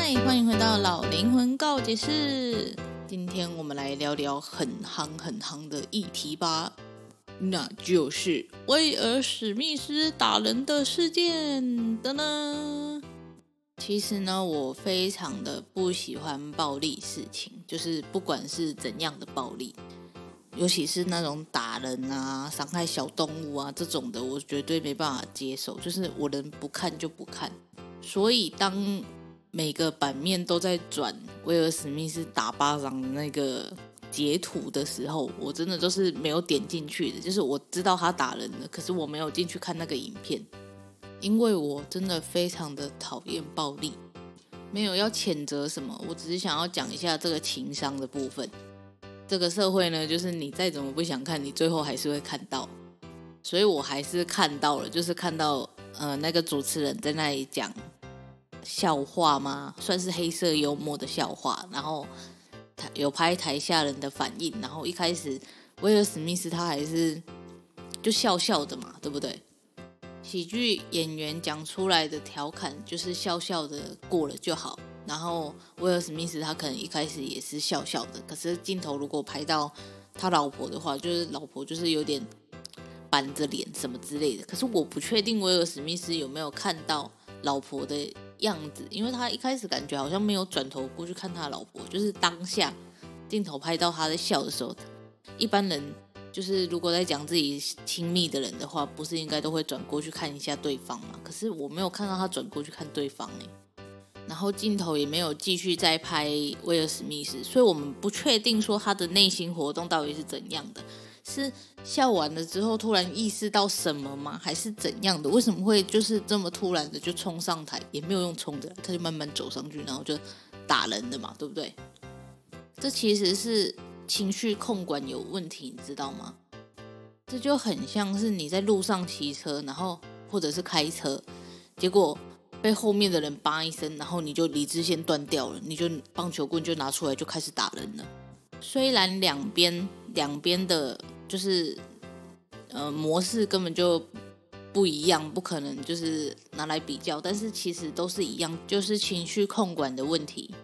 嗨，欢迎回到老灵魂告解室，今天我们来聊聊很夯很夯的议题吧，那就是威尔史密斯打人的事件的呢。其实呢，我非常的不喜欢暴力事情，就是不管是怎样的暴力，尤其是那种打人啊、伤害小动物啊这种的，我绝对没办法接受。就是我能不看就不看。所以当每个版面都在转威尔史密斯打巴掌的那个截图的时候，我真的都是没有点进去的。就是我知道他打人了，可是我没有进去看那个影片，因为我真的非常的讨厌暴力。没有要谴责什么，我只是想要讲一下这个情商的部分。这个社会呢，就是你再怎么不想看，你最后还是会看到。所以我还是看到了，就是看到呃那个主持人在那里讲。笑话吗？算是黑色幽默的笑话。然后他有拍台下人的反应。然后一开始威尔史密斯他还是就笑笑的嘛，对不对？喜剧演员讲出来的调侃就是笑笑的过了就好。然后威尔史密斯他可能一开始也是笑笑的。可是镜头如果拍到他老婆的话，就是老婆就是有点板着脸什么之类的。可是我不确定威尔史密斯有没有看到老婆的。样子，因为他一开始感觉好像没有转头过去看他老婆，就是当下镜头拍到他在笑的时候，一般人就是如果在讲自己亲密的人的话，不是应该都会转过去看一下对方吗？可是我没有看到他转过去看对方哎，然后镜头也没有继续再拍威尔史密斯，所以我们不确定说他的内心活动到底是怎样的。是笑完了之后突然意识到什么吗？还是怎样的？为什么会就是这么突然的就冲上台？也没有用冲的，他就慢慢走上去，然后就打人的嘛，对不对？这其实是情绪控管有问题，你知道吗？这就很像是你在路上骑车，然后或者是开车，结果被后面的人叭一声，然后你就理智线断掉了，你就棒球棍就拿出来就开始打人了。虽然两边两边的。就是，呃，模式根本就不一样，不可能就是拿来比较。但是其实都是一样，就是情绪控管的问题。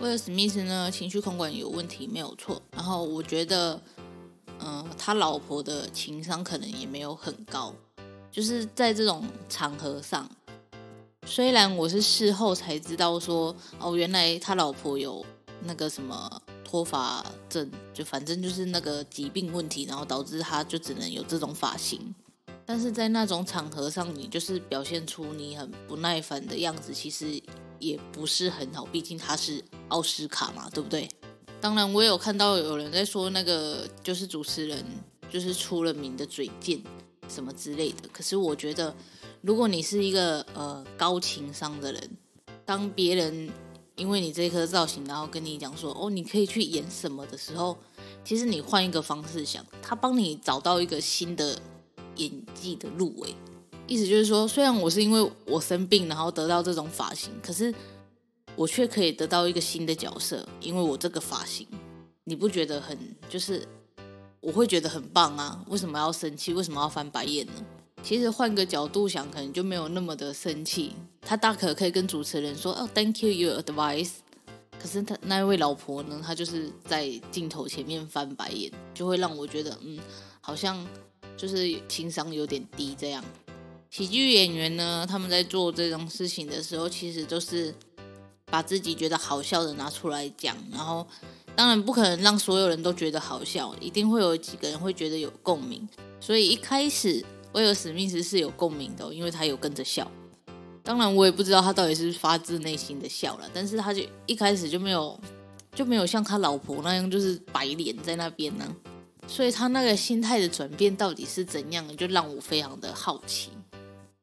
威尔史密斯呢，情绪控管有问题没有错。然后我觉得，嗯、他老婆的情商可能也没有很高。就是在这种场合上，虽然我是事后才知道说，哦，原来他老婆有那个什么。脱发症，就反正就是那个疾病问题，然后导致他就只能有这种发型。但是在那种场合上，你就是表现出你很不耐烦的样子，其实也不是很好。毕竟他是奥斯卡嘛，对不对？当然，我也有看到有人在说那个就是主持人就是出了名的嘴贱什么之类的。可是我觉得，如果你是一个呃高情商的人，当别人。因为你这颗造型，然后跟你讲说，哦，你可以去演什么的时候，其实你换一个方式想，他帮你找到一个新的演技的入围。意思就是说，虽然我是因为我生病，然后得到这种发型，可是我却可以得到一个新的角色，因为我这个发型，你不觉得很就是我会觉得很棒啊？为什么要生气？为什么要翻白眼呢？其实换个角度想，可能就没有那么的生气。他大可可以跟主持人说：“哦，Thank you your advice。”可是他那位老婆呢？她就是在镜头前面翻白眼，就会让我觉得，嗯，好像就是情商有点低这样。喜剧演员呢，他们在做这种事情的时候，其实都是把自己觉得好笑的拿出来讲，然后当然不可能让所有人都觉得好笑，一定会有几个人会觉得有共鸣。所以一开始威尔史密斯是有共鸣的，因为他有跟着笑。当然我也不知道他到底是发自内心的笑了，但是他就一开始就没有就没有像他老婆那样就是白脸在那边呢，所以他那个心态的转变到底是怎样，就让我非常的好奇。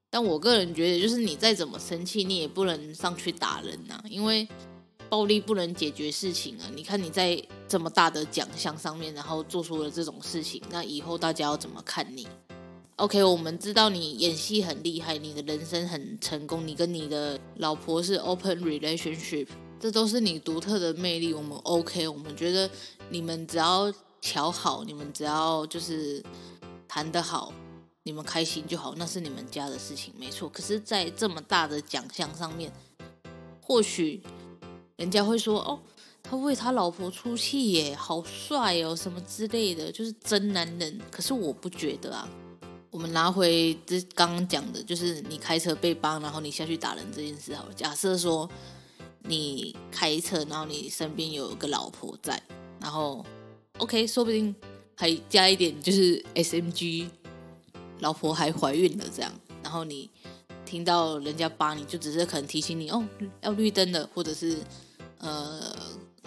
但我个人觉得，就是你再怎么生气，你也不能上去打人呐、啊，因为暴力不能解决事情啊。你看你在这么大的奖项上面，然后做出了这种事情，那以后大家要怎么看你？OK，我们知道你演戏很厉害，你的人生很成功，你跟你的老婆是 open relationship，这都是你独特的魅力。我们 OK，我们觉得你们只要乔好，你们只要就是谈得好。你们开心就好，那是你们家的事情，没错。可是，在这么大的奖项上面，或许人家会说：“哦，他为他老婆出气耶，好帅哦，什么之类的，就是真男人。”可是我不觉得啊。我们拿回这刚刚讲的，就是你开车被帮，然后你下去打人这件事好了。假设说你开车，然后你身边有个老婆在，然后 OK，说不定还加一点就是 SMG。老婆还怀孕了，这样，然后你听到人家扒你，就只是可能提醒你哦，要绿灯了，或者是呃，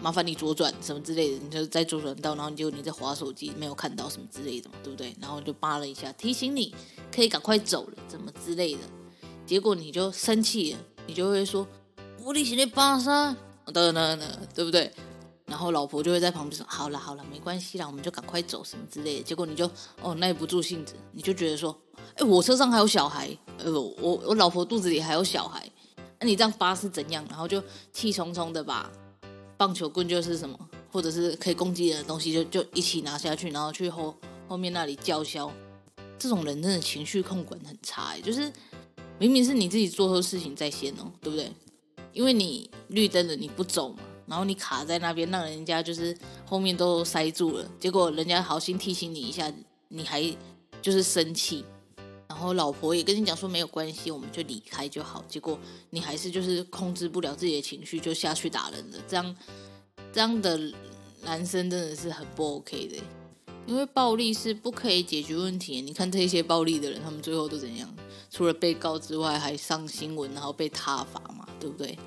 麻烦你左转什么之类的，你就在左转道，然后结果你在滑手机，没有看到什么之类的嘛，对不对？然后就扒了一下，提醒你可以赶快走了，怎么之类的，结果你就生气了，你就会说，我你现在扒啥？等等等，对不对？然后老婆就会在旁边说：“好了好了，没关系啦，我们就赶快走什么之类的。”结果你就哦耐不住性子，你就觉得说：“哎，我车上还有小孩，呃，我我老婆肚子里还有小孩，那你这样扒是怎样？”然后就气冲冲的吧棒球棍就是什么，或者是可以攻击人的东西就就一起拿下去，然后去后后面那里叫嚣。这种人真的情绪控管很差，就是明明是你自己做错事情在先哦，对不对？因为你绿灯了，你不走嘛。然后你卡在那边，让人家就是后面都塞住了，结果人家好心提醒你一下，你还就是生气，然后老婆也跟你讲说没有关系，我们就离开就好，结果你还是就是控制不了自己的情绪，就下去打人了。这样这样的男生真的是很不 OK 的，因为暴力是不可以解决问题。你看这些暴力的人，他们最后都怎样？除了被告之外，还上新闻，然后被挞伐嘛，对不对？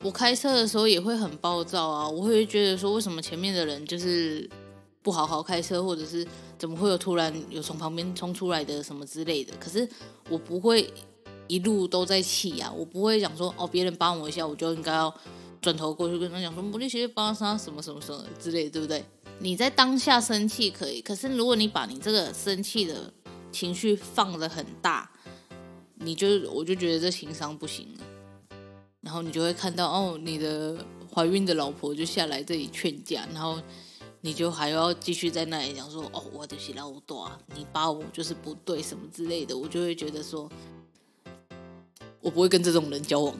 我开车的时候也会很暴躁啊，我会觉得说，为什么前面的人就是不好好开车，或者是怎么会有突然有从旁边冲出来的什么之类的。可是我不会一路都在气啊，我不会讲说哦，别人帮我一下，我就应该要转头过去跟他讲说，摩力学帮他什么什么什么之类的，对不对？你在当下生气可以，可是如果你把你这个生气的情绪放得很大，你就我就觉得这情商不行了。然后你就会看到哦，你的怀孕的老婆就下来这里劝架，然后你就还要继续在那里讲说哦，我的是老大，你把我就是不对什么之类的，我就会觉得说，我不会跟这种人交往，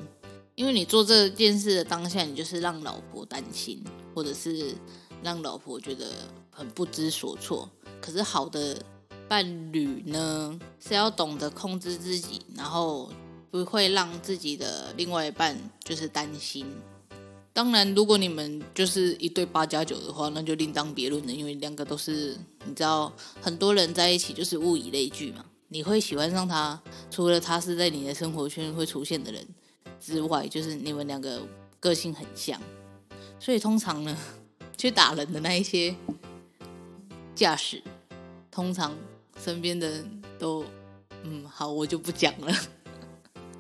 因为你做这件事的当下，你就是让老婆担心，或者是让老婆觉得很不知所措。可是好的伴侣呢，是要懂得控制自己，然后。不会让自己的另外一半就是担心。当然，如果你们就是一对八加九的话，那就另当别论了。因为两个都是你知道，很多人在一起就是物以类聚嘛。你会喜欢上他，除了他是在你的生活圈会出现的人之外，就是你们两个个性很像。所以通常呢，去打人的那一些驾驶，通常身边的人都嗯好，我就不讲了。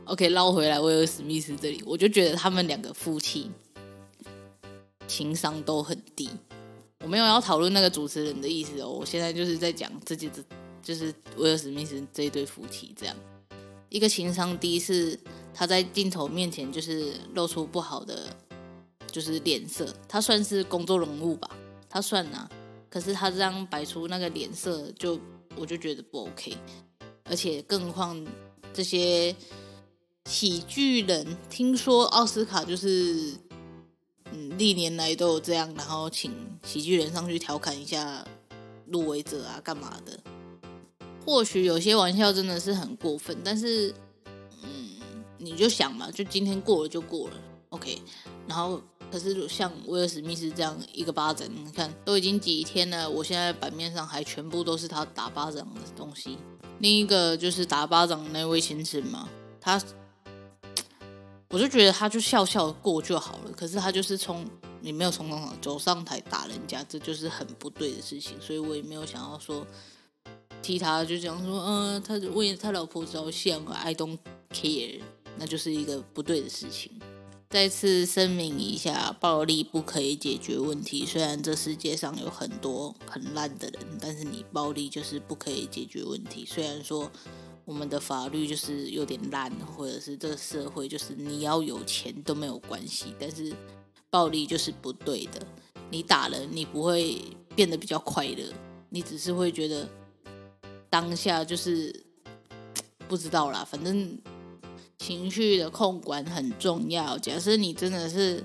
OK，捞回来威尔史密斯这里，我就觉得他们两个夫妻情商都很低。我没有要讨论那个主持人的意思哦，我现在就是在讲自己的，就是威尔史密斯这一对夫妻这样。一个情商低是他在镜头面前就是露出不好的就是脸色，他算是公众人物吧，他算啊。可是他这样摆出那个脸色，就我就觉得不 OK。而且更何况这些。喜剧人听说奥斯卡就是，历年来都有这样，然后请喜剧人上去调侃一下入围者啊，干嘛的？或许有些玩笑真的是很过分，但是，嗯，你就想嘛，就今天过了就过了，OK。然后，可是像威尔史密斯这样一个巴掌，你看都已经几天了，我现在版面上还全部都是他打巴掌的东西。另一个就是打巴掌那位先生嘛，他，我就觉得他就笑笑过就好了。可是他就是从你没有从那走上台打人家，这就是很不对的事情，所以我也没有想要说。替他就讲说，嗯、他为他老婆着想，I don't care，那就是一个不对的事情。再次声明一下，暴力不可以解决问题。虽然这世界上有很多很烂的人，但是你暴力就是不可以解决问题。虽然说我们的法律就是有点烂，或者是这个社会就是你要有钱都没有关系，但是暴力就是不对的。你打人，你不会变得比较快乐，你只是会觉得。当下就是不知道啦，反正情绪的控管很重要。假设你真的是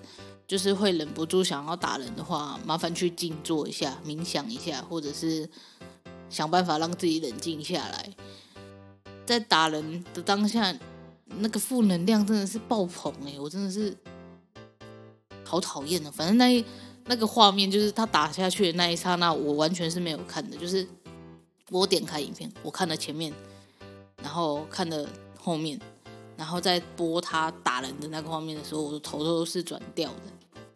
就是会忍不住想要打人的话，麻烦去静坐一下，冥想一下，或者是想办法让自己冷静下来。在打人的当下，那个负能量真的是爆棚哎、我真的是好讨厌的。反正那一那个画面就是他打下去的那一刹那，我完全是没有看的，就是。我点开影片，我看了前面，然后看了后面，然后在播他打人的那个画面的时候，我的头都是转掉的，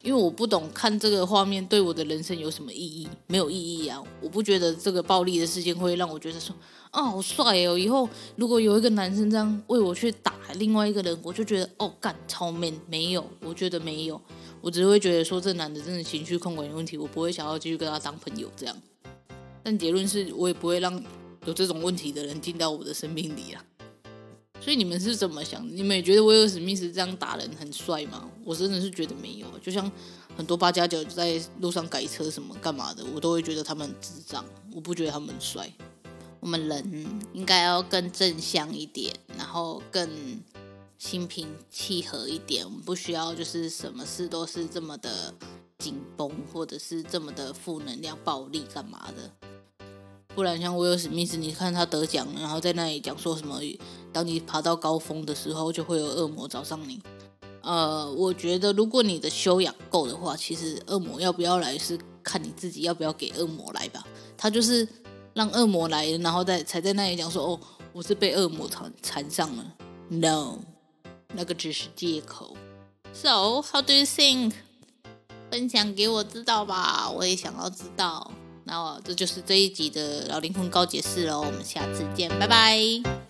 因为我不懂看这个画面对我的人生有什么意义，没有意义啊！我不觉得这个暴力的事件会让我觉得说，啊，好帅哦！以后如果有一个男生这样为我去打另外一个人，我就觉得哦，干超 man，没有，我觉得没有，我只会觉得说这男的真的情绪控管有问题，我不会想要继续跟他当朋友这样。但结论是我也不会让有这种问题的人进到我的生命里啊。所以你们是怎么想？你们也觉得威尔史密斯这样打人很帅吗？我真的是觉得没有。就像很多八加九在路上改车什么干嘛的，我都会觉得他们智障。我不觉得他们帅。我们人应该要更正向一点，然后更心平气和一点。我们不需要就是什么事都是这么的紧绷，或者是这么的负能量、暴力干嘛的。不然像威尔史密斯，你看他得奖，然后在那里讲说什么？当你爬到高峰的时候，就会有恶魔找上你。呃，我觉得如果你的修养够的话，其实恶魔要不要来是看你自己要不要给恶魔来吧。他就是让恶魔来，然后再才在那里讲说：“哦，我是被恶魔缠缠上了。”No，那个只是借口。So how do you think？分享给我知道吧，我也想要知道。那这就是这一集的老灵魂告解室喽，我们下次见，拜拜。